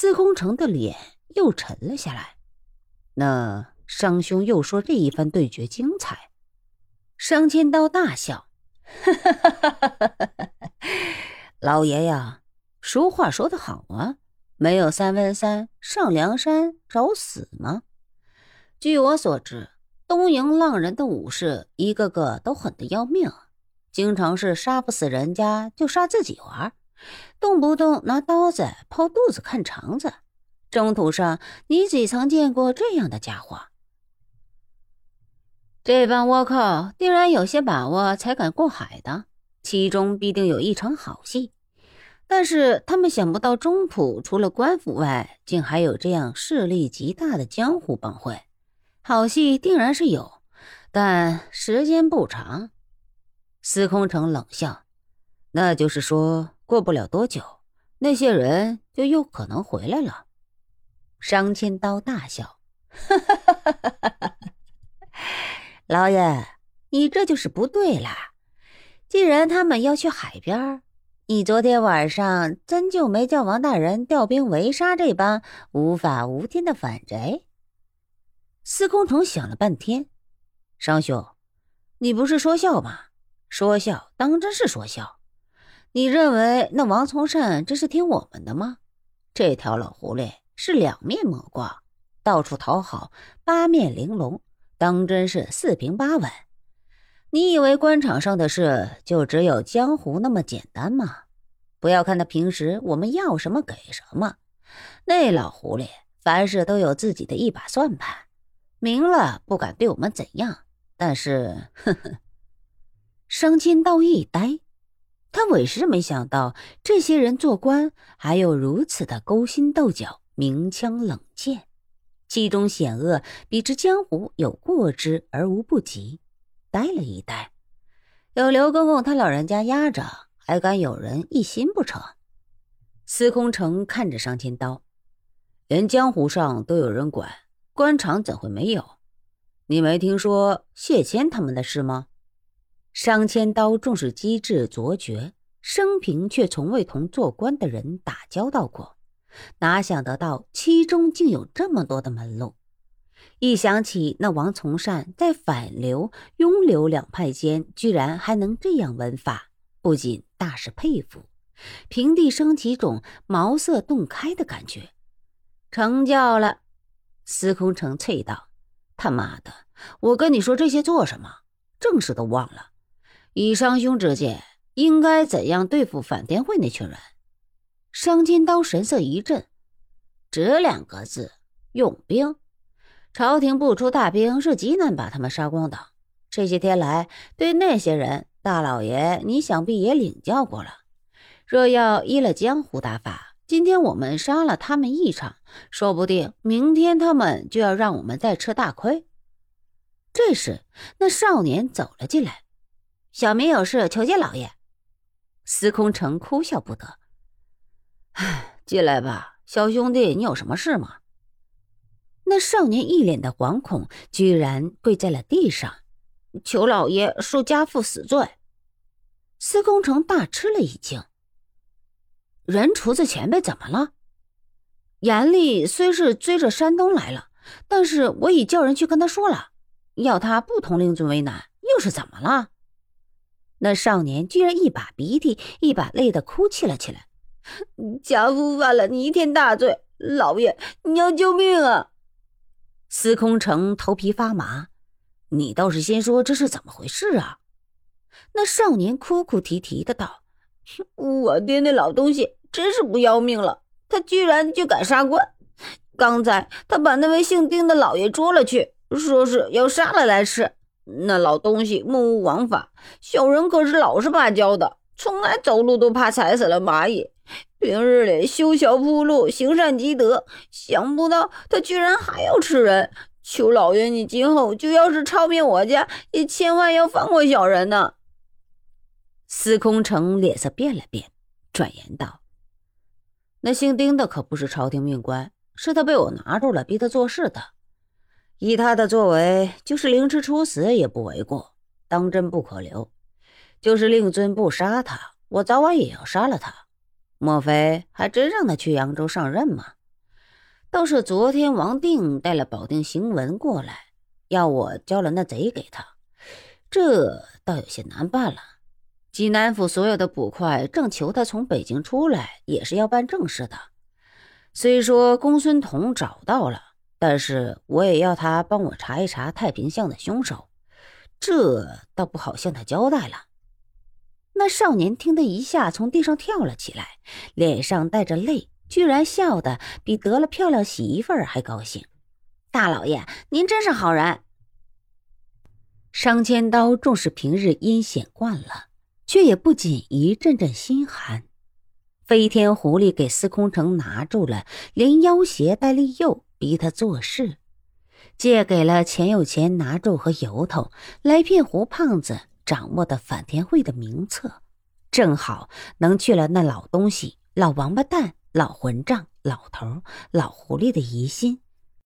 司空城的脸又沉了下来。那商兄又说这一番对决精彩。商千刀大笑：“ 老爷呀，俗话说得好啊，没有三分三上梁山找死吗？据我所知，东瀛浪人的武士一个个都狠得要命，经常是杀不死人家就杀自己玩，动不动拿刀子剖肚子看肠子。征途上，你几曾见过这样的家伙？”这帮倭寇定然有些把握才敢过海的，其中必定有一场好戏。但是他们想不到中土除了官府外，竟还有这样势力极大的江湖帮会。好戏定然是有，但时间不长。司空城冷笑：“那就是说，过不了多久，那些人就又可能回来了。”商千刀大笑：“哈哈哈哈哈哈！”老爷，你这就是不对啦！既然他们要去海边，你昨天晚上真就没叫王大人调兵围杀这帮无法无天的反贼？司空城想了半天，商兄，你不是说笑吗？说笑当真是说笑？你认为那王从善真是听我们的吗？这条老狐狸是两面魔卦，到处讨好，八面玲珑。当真是四平八稳？你以为官场上的事就只有江湖那么简单吗？不要看他平时我们要什么给什么，那老狐狸凡事都有自己的一把算盘，明了不敢对我们怎样。但是，呵呵，商千道一呆，他委实没想到这些人做官还有如此的勾心斗角、明枪冷箭。其中险恶，比之江湖有过之而无不及。呆了一呆，有刘公公他老人家压着，还敢有人一心不成？司空城看着商千刀，连江湖上都有人管，官场怎会没有？你没听说谢谦他们的事吗？商千刀重视机智卓绝，生平却从未同做官的人打交道过。哪想得到其中竟有这么多的门路？一想起那王从善在反流、拥流两派间居然还能这样文法，不仅大是佩服，平地升起种茅塞顿开的感觉。成教了！司空城啐道：“他妈的，我跟你说这些做什么？正事都忘了。以商兄之见，应该怎样对付反天会那群人？”商金刀神色一震，这两个字用兵，朝廷不出大兵是极难把他们杀光的。这些天来，对那些人，大老爷你想必也领教过了。若要依了江湖打法，今天我们杀了他们一场，说不定明天他们就要让我们再吃大亏。这时，那少年走了进来，小民有事求见老爷。司空城哭笑不得。唉，进来吧，小兄弟，你有什么事吗？那少年一脸的惶恐，居然跪在了地上，求老爷恕家父死罪。司空城大吃了一惊，人厨子前辈怎么了？严厉虽是追着山东来了，但是我已叫人去跟他说了，要他不同令尊为难，又是怎么了？那少年居然一把鼻涕一把泪的哭泣了起来。家父犯了弥天大罪，老爷，你要救命啊！司空城头皮发麻，你倒是先说这是怎么回事啊？那少年哭哭啼啼的道：“我爹那老东西真是不要命了，他居然就敢杀官！刚才他把那位姓丁的老爷捉了去，说是要杀了来吃。那老东西目无王法，小人可是老实巴交的，从来走路都怕踩死了蚂蚁。”平日里修桥铺路，行善积德，想不到他居然还要吃人。求老爷，你今后就要是抄遍我家，也千万要放过小人呐！司空城脸色变了变，转言道：“那姓丁的可不是朝廷命官，是他被我拿住了，逼他做事的。以他的作为，就是凌迟处死也不为过，当真不可留。就是令尊不杀他，我早晚也要杀了他。”莫非还真让他去扬州上任吗？倒是昨天王定带了保定行文过来，要我交了那贼给他，这倒有些难办了。济南府所有的捕快正求他从北京出来，也是要办正事的。虽说公孙彤找到了，但是我也要他帮我查一查太平巷的凶手，这倒不好向他交代了。那少年听得一下从地上跳了起来，脸上带着泪，居然笑得比得了漂亮媳妇儿还高兴。大老爷，您真是好人。商千刀纵使平日阴险惯了，却也不禁一阵阵心寒。飞天狐狸给司空城拿住了，连要挟带利诱，逼他做事，借给了钱有钱拿住和由头，来骗胡胖子掌握的反天会的名册，正好能去了那老东西、老王八蛋、老混账、老头、老狐狸的疑心。